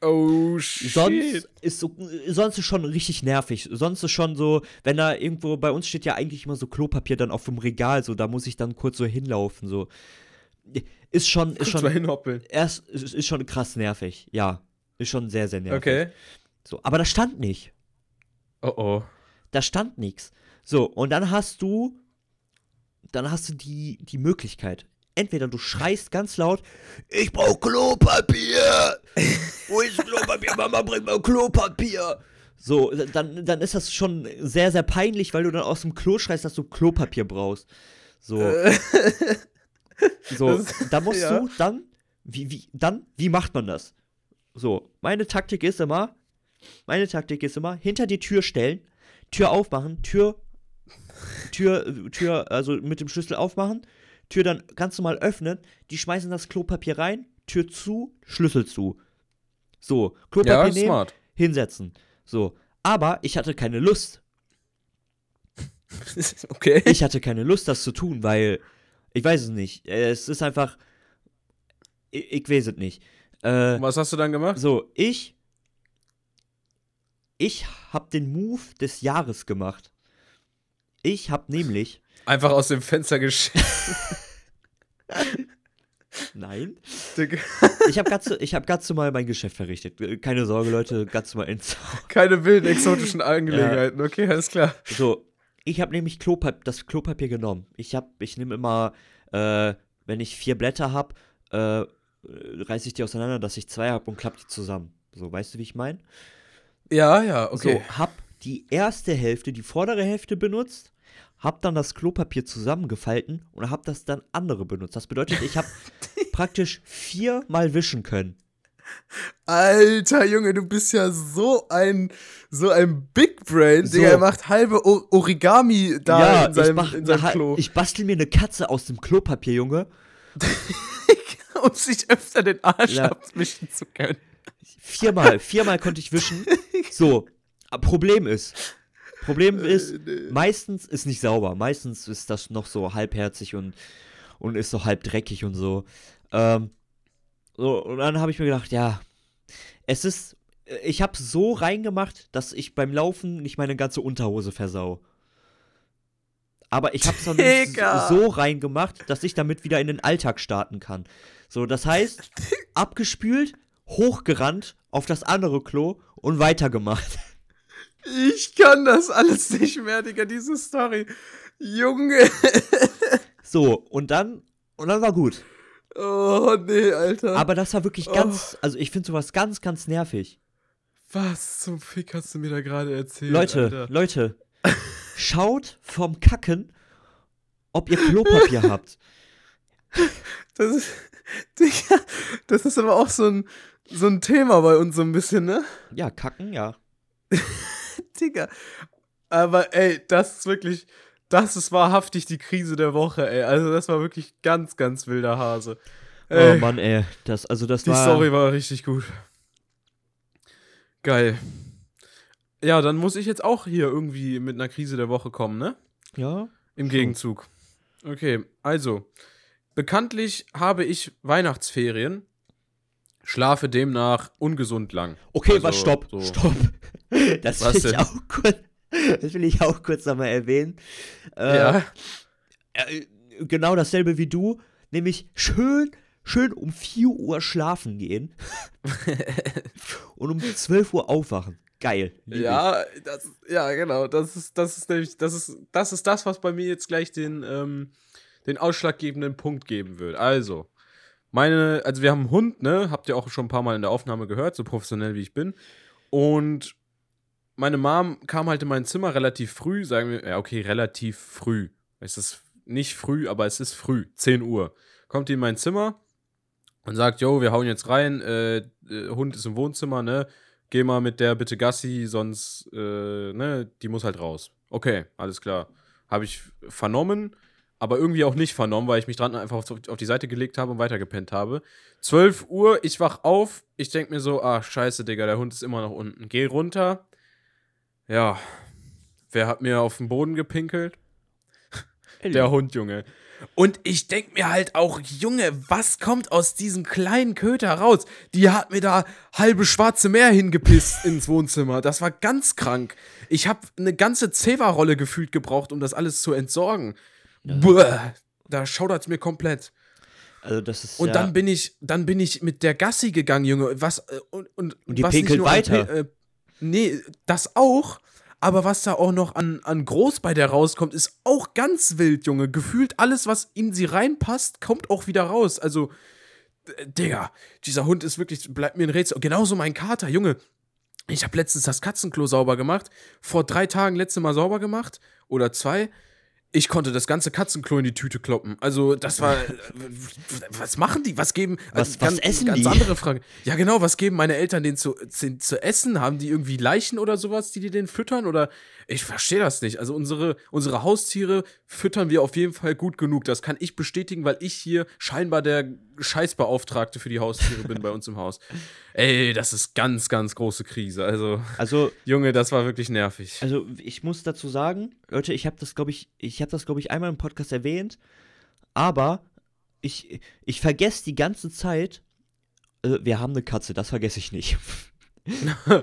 Oh shit. Sonst ist so, sonst ist schon richtig nervig. Sonst ist schon so, wenn da irgendwo, bei uns steht ja eigentlich immer so Klopapier dann auf dem Regal, so, da muss ich dann kurz so hinlaufen, so. Ist schon, ist Kurz mal schon, hinhoppeln. erst, ist, ist schon krass nervig, ja. Ist schon sehr, sehr nervig. Okay. So, aber da stand nicht. Oh oh. Da stand nichts. So, und dann hast du, dann hast du die, die Möglichkeit. Entweder du schreist ganz laut, ich brauch Klopapier! <laughs> Wo ist Klopapier? Mama, bring mal Klopapier! So, dann, dann ist das schon sehr, sehr peinlich, weil du dann aus dem Klo schreist, dass du Klopapier brauchst. So, <laughs> so, das- da musst <laughs> ja. du dann, wie, wie, dann, wie macht man das? So, meine Taktik ist immer, meine Taktik ist immer, hinter die Tür stellen, Tür aufmachen, Tür, Tür, Tür, also mit dem Schlüssel aufmachen, Tür dann ganz normal öffnen, die schmeißen das Klopapier rein, Tür zu, Schlüssel zu. So, Klopapier Ja, nehmen, smart. hinsetzen. So, aber ich hatte keine Lust. <laughs> okay. Ich hatte keine Lust, das zu tun, weil ich weiß es nicht. Es ist einfach, ich, ich weiß es nicht. Äh, was hast du dann gemacht? so, ich, ich hab den Move des Jahres gemacht. Ich hab nämlich, Einfach aus dem Fenster geschissen. <laughs> nein, ich hab ganz, ich hab ganz normal mein Geschäft verrichtet. Äh, Keine Sorge, Leute, ganz normal ins. <laughs> Keine wilden exotischen Angelegenheiten. Okay, alles klar. So, ich habe nämlich Klopap das Klopapier genommen. Ich hab, ich nehme immer, äh, wenn ich vier Blätter habe, äh, reiße ich die auseinander, dass ich zwei habe und klappe die zusammen. So, weißt du, wie ich meine? Ja, ja, okay. So, hab die erste Hälfte, die vordere Hälfte benutzt, hab dann das Klopapier zusammengefalten und hab das dann andere benutzt. Das bedeutet, ich habe <laughs> praktisch viermal wischen können. Alter Junge, du bist ja so ein so ein Big Brain, So. Digga. Er macht halbe o Origami da in seinem, ich, mach, in seinem Klo. ich bastel mir eine Katze aus dem Klopapier, Junge. <laughs> <laughs> um sich öfter den Arsch Ja. abwischen zu können. Viermal, viermal konnte ich wischen. So, Problem ist, Problem ist, meistens ist nicht sauber. Meistens ist das noch so halbherzig und, und ist so halb dreckig und so. Ähm, so und dann habe ich mir gedacht, ja, es ist, ich habe so reingemacht, dass ich beim Laufen nicht meine ganze Unterhose versau. Aber ich habe es dann nicht so reingemacht, dass ich damit wieder in den Alltag starten kann. So, das heißt, <laughs> abgespült, hochgerannt auf das andere Klo und weitergemacht. Ich kann das alles nicht mehr, Digga, diese Story. Junge. <laughs> So, und dann, und dann war gut. Oh, nee, Alter. Aber das war wirklich Oh. ganz, also ich finde sowas ganz, ganz nervig. Was zum Fick hast du mir da gerade erzählt? Leute, Alter? Leute, schaut vom Kacken ob ihr Klopapier <laughs> habt. Das ist, <laughs> Digga, das ist aber auch so ein, so ein Thema bei uns so ein bisschen, ne? Ja, kacken, ja. <laughs> Digga. Aber ey, das ist wirklich, das ist wahrhaftig die Krise der Woche, ey. Also das war wirklich ganz, ganz wilder Hase. Ey, Oh Mann, ey. Das, also das die war. Story war richtig gut. Geil. Ja, dann muss ich jetzt auch hier irgendwie mit einer Krise der Woche kommen, ne? Ja. Im Schon. Gegenzug. Okay, also. Bekanntlich habe ich Weihnachtsferien, schlafe demnach ungesund lang. Okay, Also, was, stopp, so. stopp. <laughs> Das Was will ich auch kurz, das will ich auch kurz nochmal erwähnen. Äh, Ja. äh, genau dasselbe wie du, nämlich schön, schön um 4 Uhr schlafen gehen <laughs> und um 12 Uhr aufwachen. Geil. ich. Ja, das, ja, genau. Das ist, das ist nämlich, das ist, das ist das, was bei mir jetzt gleich den, ähm, den ausschlaggebenden Punkt geben wird. Also, meine, also wir haben einen Hund, ne? Habt ihr auch schon ein paar Mal in der Aufnahme gehört, so professionell wie ich bin. Und meine Mom kam halt in mein Zimmer relativ früh, sagen wir, ja, okay, relativ früh. Es ist nicht früh, aber es ist früh, 10 Uhr. Kommt die in mein Zimmer und sagt, yo, wir hauen jetzt rein, äh, äh, Hund ist im Wohnzimmer, ne? Geh mal mit der bitte Gassi, sonst, äh, ne, die muss halt raus. Okay, alles klar. Habe ich vernommen, aber irgendwie auch nicht vernommen, weil ich mich dran einfach auf, auf die Seite gelegt habe und weitergepennt habe. 12 Uhr, ich wach auf, ich denk mir so, ah, scheiße, Digga, der Hund ist immer noch unten. Geh runter. Ja, wer hat mir auf den Boden gepinkelt? Der Hund, Junge. Und ich denk mir halt auch, Junge, was kommt aus diesem kleinen Köter raus? Die hat mir da halbe schwarze Meer hingepisst ins Wohnzimmer. Das war ganz krank. Ich habe eine ganze Zewa-Rolle gefühlt gebraucht, um das alles zu entsorgen. Buah, da schaudert's mir komplett. Also das ist Und ja, dann bin ich, dann bin ich mit der Gassi gegangen, Junge. Was äh, und, und, Und die was nicht pinkelt an weiter. Pin- Äh, nee, das auch. Aber was da auch noch an, an Groß bei der rauskommt, ist auch ganz wild, Junge. Gefühlt alles, was in sie reinpasst, kommt auch wieder raus. Also, Digga, dieser Hund ist wirklich, bleibt mir ein Rätsel. Genauso mein Kater, Junge. Ich habe letztens das Katzenklo sauber gemacht. Vor drei Tagen letzte Mal sauber gemacht. Oder zwei. Ich konnte das ganze Katzenklo in die Tüte kloppen. Also, das war. äh, was machen die? Was geben. Was- ganz, was essen ganz die? andere Frage. Ja, genau, was geben meine Eltern denen zu, zu, zu essen? Haben die irgendwie Leichen oder sowas, die die denen füttern? Oder. Ich verstehe das nicht. Also, unsere, unsere Haustiere füttern wir auf jeden Fall gut genug. Das kann ich bestätigen, weil ich hier scheinbar der Scheißbeauftragte für die Haustiere bin bei uns im Haus. Ey, das ist ganz, ganz große Krise. Also, also Junge, das war wirklich nervig. Also ich muss dazu sagen, Leute, ich habe das glaube ich, ich habe das glaube ich einmal im Podcast erwähnt, aber ich ich vergesse die ganze Zeit, äh, wir haben eine Katze, das vergesse ich nicht. <laughs>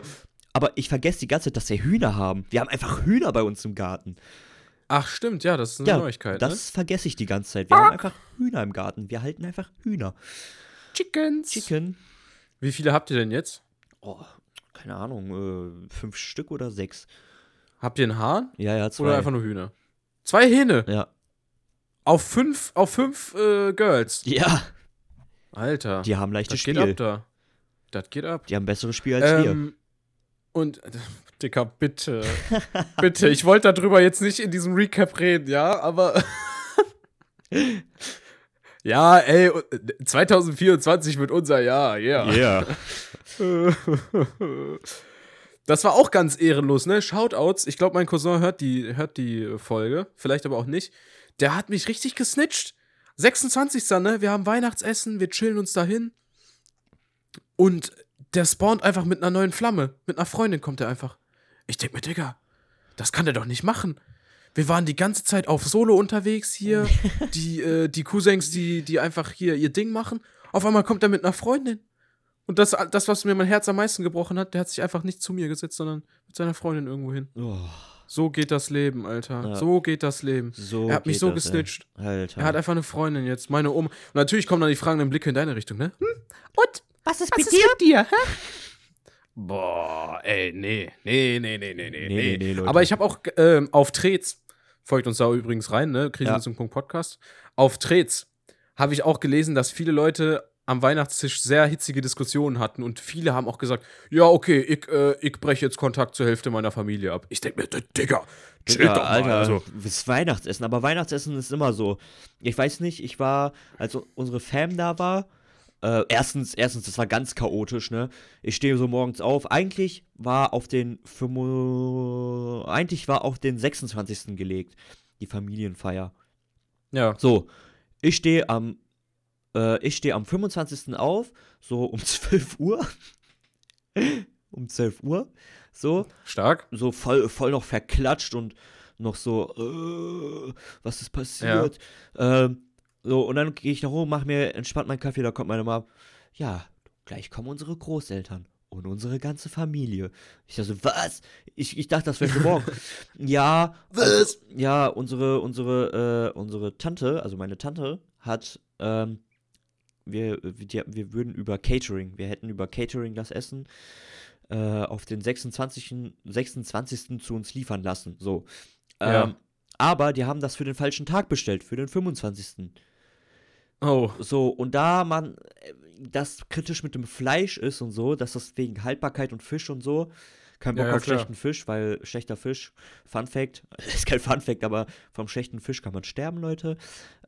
aber ich vergesse die ganze Zeit, dass wir Hühner haben. Wir haben einfach Hühner bei uns im Garten. Ach, stimmt, ja, das ist eine ja, Neuigkeit. das vergesse ich die ganze Zeit. Wir haben einfach Hühner im Garten. Wir halten einfach Hühner. ne? Chickens. Chicken. Wie viele habt ihr denn jetzt? Oh, keine Ahnung, äh, fünf Stück oder sechs. Habt ihr einen Hahn Ja, ja, zwei. oder einfach nur Hühner? Zwei Hähne ja. auf fünf, auf fünf äh, Girls. Ja, Alter, die haben leichtes das geht Spiel. ab da. Das geht ab. Die haben besseres Spiel als wir. Ähm, und, Dicker, bitte, <laughs> bitte, ich wollte darüber jetzt nicht in diesem Recap reden, ja, aber. <laughs> ja, ey, 2024 wird unser Jahr, yeah. Ja. <laughs> Das war auch ganz ehrenlos, ne? Shoutouts. Ich glaube, mein Cousin hört die, hört die Folge. Vielleicht aber auch nicht. Der hat mich richtig gesnitcht. 26. ne? Wir haben Weihnachtsessen, wir chillen uns dahin. Und der spawnt einfach mit einer neuen Flamme. Mit einer Freundin kommt er einfach. Ich denk mir, Digga, das kann der doch nicht machen. Wir waren die ganze Zeit auf Solo unterwegs hier. <laughs> die, äh, die Cousins, die, die einfach hier ihr Ding machen. Auf einmal kommt er mit einer Freundin. Und das, das, was mir mein Herz am meisten gebrochen hat, der hat sich einfach nicht zu mir gesetzt, sondern mit seiner Freundin irgendwo hin. Oh, So geht das Leben, Alter. Ja. So geht das Leben. so er hat mich so das, ey. gesnitcht. Alter. Er hat einfach eine Freundin jetzt, meine Oma. Und natürlich kommen dann die fragenden Blicke in deine Richtung, ne? Hm? Und? was ist Was ist mit dir, hä? Boah, ey, nee, nee, nee, nee, nee, nee, Nee, nee, nee, Leute. Aber ich habe auch ähm, auf Trets, folgt uns da übrigens rein, ne? Krisensitzung.podcast. Auf Trets habe ich auch gelesen, dass viele Leute am Weihnachtstisch sehr hitzige Diskussionen hatten und viele haben auch gesagt, ja, okay, ich, äh, ich breche jetzt Kontakt zur Hälfte meiner Familie ab. Ich denke mir, Digga, chill Digga, doch mal. Alter, Also, das Weihnachtsessen, aber Weihnachtsessen ist immer so. Ich weiß nicht, ich war, als unsere Fam da war, äh, erstens, erstens, das war ganz chaotisch, ne? Ich stehe so morgens auf. Eigentlich war auf den, fünfu- eigentlich war auf den 26. gelegt, die Familienfeier. ja. So, ich stehe am, äh, ich stehe am 25. auf, so um <laughs> 12 Uhr. um 12 Uhr. So, Stark. so voll, voll noch verklatscht und noch so, äh, was ist passiert? Ähm, so, und dann gehe ich nach oben, mache mir entspannt meinen Kaffee, da kommt meine Mom, ja, gleich kommen unsere Großeltern und unsere ganze Familie. Ich dachte so, was? Ich, ich dachte, das wäre für morgen. <laughs> ja, also, ja, unsere, unsere, äh, unsere Tante, also meine Tante, hat, ähm, wir, wir, wir würden über Catering, wir hätten über Catering das Essen äh, auf den 26. 26. zu uns liefern lassen. So. Ähm, Ja. Aber die haben das für den falschen Tag bestellt, für den 25. Oh. So, und da man äh, das kritisch mit dem Fleisch ist und so, dass das wegen Haltbarkeit und Fisch und so, kein Bock Ja, ja, auf klar. schlechten Fisch, weil schlechter Fisch, Fun Fact, <laughs> ist kein Fun Fact, aber vom schlechten Fisch kann man sterben, Leute.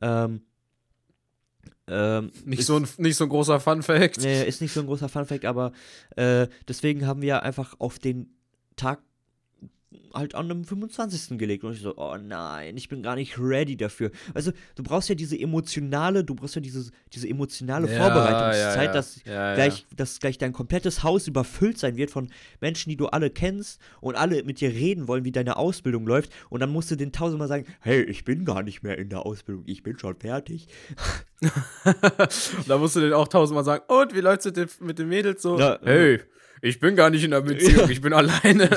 Ähm, ähm, Nicht, ist- so ein, nicht so ein großer Fun-Fact. Nee, ist nicht so ein großer Funfact, aber äh, deswegen haben wir einfach auf den Tag halt an einem 25. gelegt. Und ich so, oh nein, ich bin gar nicht ready dafür. Also, du brauchst ja diese emotionale, du brauchst ja diese, diese emotionale Ja, Vorbereitungszeit, ja, ja. dass gleich, dass gleich dein komplettes Haus überfüllt sein wird von Menschen, die du alle kennst und alle mit dir reden wollen, wie deine Ausbildung läuft. Und dann musst du den tausendmal sagen, hey, ich bin gar nicht mehr in der Ausbildung, ich bin schon fertig. <laughs> da musst du den auch tausendmal sagen, und wie läuft's mit den, mit den Mädels so? Ja, hey, ich bin gar nicht in der Beziehung, ich bin <laughs> alleine.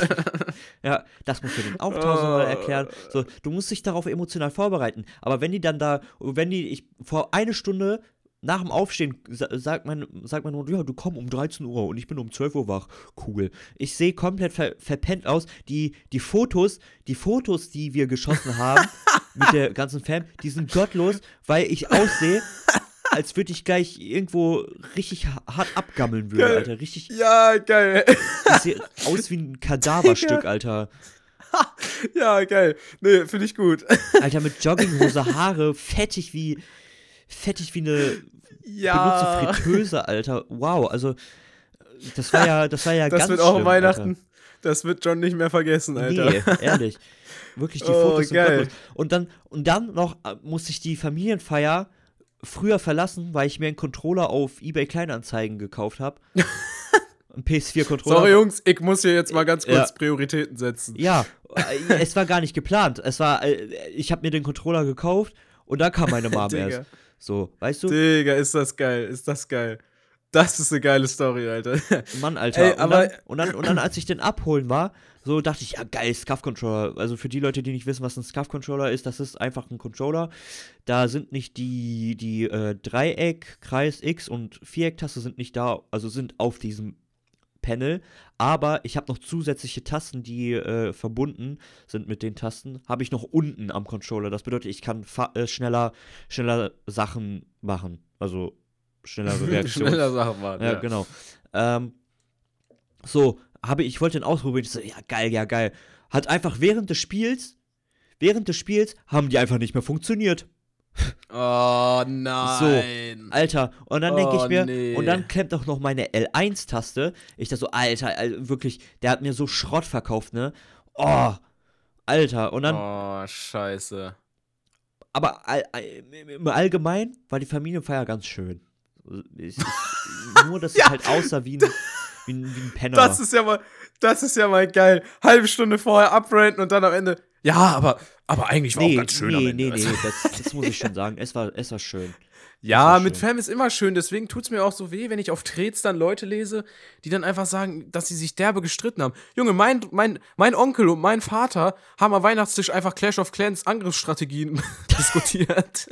Ja, das musst du denen auch tausendmal Oh. erklären. So, du musst dich darauf emotional vorbereiten. Aber wenn die dann da, wenn die, ich vor eine Stunde nach dem Aufstehen sa sagt mein, sagt mein Hund, ja, du komm um 13 Uhr und ich bin um 12 Uhr wach. Cool. Ich sehe komplett ver verpennt aus. Die, die Fotos, die Fotos, die wir geschossen haben <laughs> mit der ganzen Fam, die sind gottlos, weil ich aussehe, als würde ich gleich irgendwo richtig ha- hart abgammeln würde, Geil. Alter. Richtig, ja, geil. sehe aus wie ein Kadaverstück, Alter. <laughs> ja, geil. Nee, finde ich gut. <laughs> Alter, mit Jogginghose, Haare, fettig wie, fettig wie eine ja. benutze Fritteuse, Alter. Wow, also, das war ja, das war ja Das ganz wird auch schlimm, Weihnachten. Das wird John nicht mehr vergessen, Alter. Alter. Nee, ehrlich. Wirklich, die Oh, Fotos geil. Und dann, und dann noch äh, musste ich die Familienfeier früher verlassen, weil ich mir einen Controller auf eBay Kleinanzeigen gekauft habe. <laughs> Ein PS4-Controller. Sorry, Jungs, ich muss hier jetzt mal ganz kurz Ja. Prioritäten setzen. Ja, <laughs> es war gar nicht geplant. Es war, äh, ich habe mir den Controller gekauft und dann kam meine Mom <laughs> erst. So, weißt du? Digga, ist das geil, ist das geil. Das ist eine geile Story, Alter. Mann, Alter. Ey, und, dann, und, dann, und dann, als ich den abholen war, so dachte ich, ja geil, Scuff-Controller. Also für die Leute, die nicht wissen, was ein Scuff-Controller ist, das ist einfach ein Controller. Da sind nicht die, die äh, Dreieck, Kreis, X und Viereck-Taste sind nicht da, also sind auf diesem Panel. Aber ich habe noch zusätzliche Tasten, die äh, verbunden sind mit den Tasten. Habe ich noch unten am Controller. Das bedeutet, ich kann äh, schneller, schneller Sachen machen. Also schnellere <laughs> Reaktionen. Schneller Sachen machen. Ja, genau. Ähm, so, habe ich, wollte den ausprobieren. Ich so, ja, geil, ja, geil. Hat einfach während des Spiels, während des Spiels, haben die einfach nicht mehr funktioniert. <laughs> Oh nein. Alter, und dann denke ich Oh, mir, nee. und dann klemmt auch noch meine L1-Taste. Ich dachte so, Alter, Al- wirklich, der hat mir so Schrott verkauft, ne? Oh, Alter, und dann, oh, scheiße. aber all, all, im Allgemeinen war die Familienfeier ganz schön. <laughs> Nur, dass es halt aussah wie ein, <laughs> wie ein, wie ein Penner. Das ist ja mal, das ist ja mal geil. Halbe Stunde vorher abranten und dann am Ende. Ja, aber, aber eigentlich war auch ganz schön am nee, Ende. nee, nee, <laughs> das, das muss ich schon sagen. Es war, es war schön. Ja, mit schön. Fam ist immer schön, deswegen tut es mir auch so weh, wenn ich auf Trets dann Leute lese, die dann einfach sagen, dass sie sich derbe gestritten haben. Junge, mein, mein, mein Onkel und mein Vater haben am Weihnachtstisch einfach Clash of Clans Angriffsstrategien <laughs> diskutiert.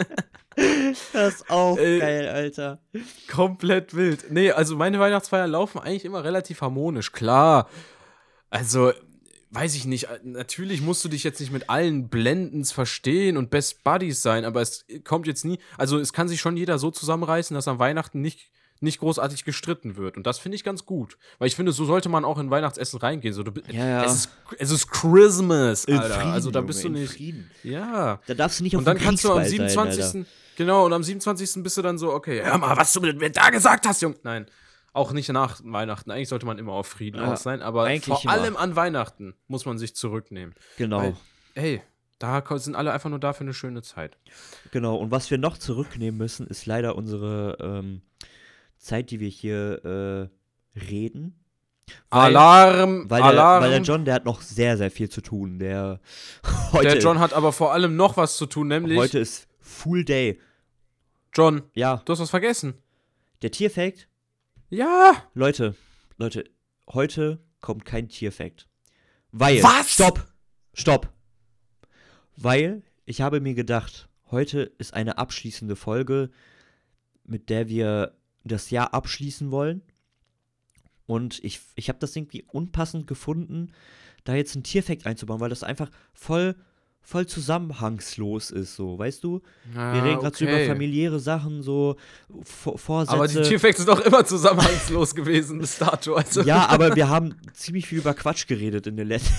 Das ist auch Äh, geil, Alter. Komplett wild. Nee, also meine Weihnachtsfeiern laufen eigentlich immer relativ harmonisch, klar. Also, weiß ich nicht, natürlich musst du dich jetzt nicht mit allen blendens verstehen und Best Buddies sein, aber es kommt jetzt nie, also es kann sich schon jeder so zusammenreißen, dass an Weihnachten nicht nicht großartig gestritten wird. Und das finde ich ganz gut. Weil ich finde, so sollte man auch in Weihnachtsessen reingehen. So, du, Ja, ja. Es, ist, es ist Christmas, In Alter. Frieden, also da Junge, bist du in nicht. Ja. Da darfst du nicht auf Und dann kannst du am Kriegsball sein, 27. Alter. genau, und am 27. bist du dann so, okay, hör mal, was du mir da gesagt hast, Junge. Nein. Auch nicht nach Weihnachten. Eigentlich sollte man immer auf Frieden Ja, aus sein, aber eigentlich vor immer. allem an Weihnachten muss man sich zurücknehmen. Genau. Weil, ey, da sind alle einfach nur da für eine schöne Zeit. Genau, und was wir noch zurücknehmen müssen, ist leider unsere ähm, Zeit, die wir hier äh, reden. Weil- Alarm, Weil der, Alarm. weil der John, der hat noch sehr, sehr viel zu tun. Der <laughs> heute, der John hat aber vor allem noch was zu tun, nämlich heute ist Full Day. John, Ja, du hast was vergessen. der Tierfact. Ja. Leute, Leute, heute kommt kein Tierfact. Weil. Was? Stopp! Stopp! Weil ich habe mir gedacht, heute ist eine abschließende Folge, mit der wir das Jahr abschließen wollen. Und ich, ich habe das irgendwie unpassend gefunden, da jetzt ein Tierfact einzubauen, weil das einfach voll, voll zusammenhangslos ist, so, weißt du? Wir reden gerade so über familiäre Sachen, so Vor Vorsätze. Aber die Tierfacts sind doch immer zusammenhangslos <laughs> gewesen bis dato. Also. Ja, aber wir haben ziemlich viel über Quatsch geredet in den letzten.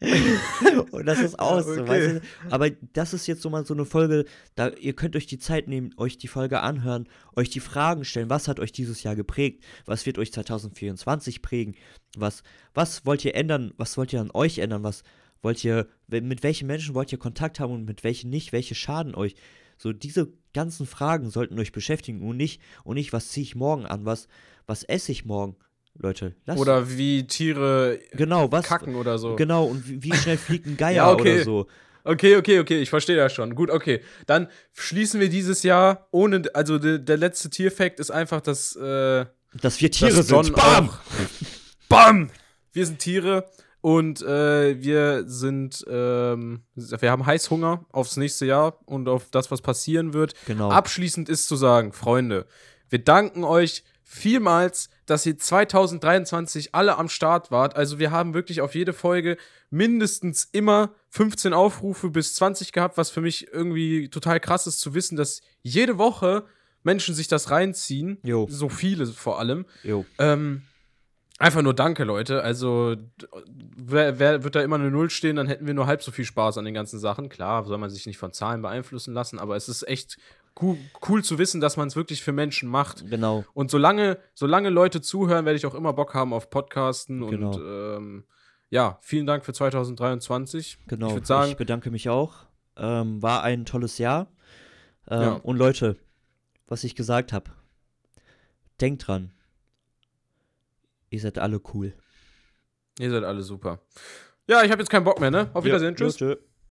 <laughs> Und das ist auch so, okay. weißt du? Aber das ist jetzt so mal so eine Folge, da ihr könnt euch die Zeit nehmen, euch die Folge anhören, euch die Fragen stellen, was hat euch dieses Jahr geprägt, was wird euch 2024 prägen, was, was wollt ihr ändern, was wollt ihr an euch ändern, was wollt ihr, mit welchen Menschen wollt ihr Kontakt haben und mit welchen nicht, welche schaden euch. So diese ganzen Fragen sollten euch beschäftigen und nicht, und nicht, was ziehe ich morgen an, was, was esse ich morgen. Leute, lasst Oder wie Tiere Genau, was? kacken oder so. Genau, und wie, wie schnell fliegt ein <laughs> Geier Ja, okay. oder so. Okay, okay, okay, ich verstehe das schon. Gut, okay. Dann schließen wir dieses Jahr ohne, also de, der letzte Tierfact ist einfach, dass, äh, Dass wir Tiere dass sind. Bam! <laughs> Bam! Wir sind Tiere und äh, wir sind, ähm, wir haben Heißhunger aufs nächste Jahr und auf das, was passieren wird. Genau. Abschließend ist zu sagen, Freunde, wir danken euch vielmals, dass ihr 2023 alle am Start wart. Also wir haben wirklich auf jede Folge mindestens immer 15 Aufrufe bis 20 gehabt, was für mich irgendwie total krass ist zu wissen, dass jede Woche Menschen sich das reinziehen. Jo. So viele vor allem. Jo. Ähm, einfach nur danke, Leute. Also, wer, wer wird da immer eine Null stehen, dann hätten wir nur halb so viel Spaß an den ganzen Sachen. Klar, soll man sich nicht von Zahlen beeinflussen lassen, aber es ist echt cool, cool zu wissen, dass man es wirklich für Menschen macht. Genau. Und solange, solange Leute zuhören, werde ich auch immer Bock haben auf Podcasten. Genau. Und ähm, ja, vielen Dank für 2023. Genau. Ich würde sagen, bedanke mich auch. Ähm, war ein tolles Jahr. Ähm, Ja. Und Leute, was ich gesagt habe, denkt dran. Ihr seid alle cool. ihr seid alle super. Ja, ich habe jetzt keinen Bock mehr, ne? Auf Wiedersehen. Ja, Tschüss. tschö.